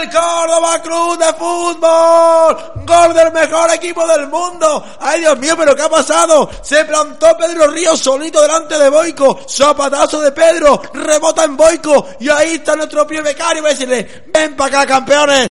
Del Córdoba Cruz de Fútbol. Gol del mejor equipo del mundo. Ay Dios mío, pero ¿qué ha pasado? Se plantó Pedro Ríos solito delante de Boico. Zapatazo de Pedro. Rebota en Boico. Y ahí está nuestro pie becario. Va decirle, ven para acá campeones.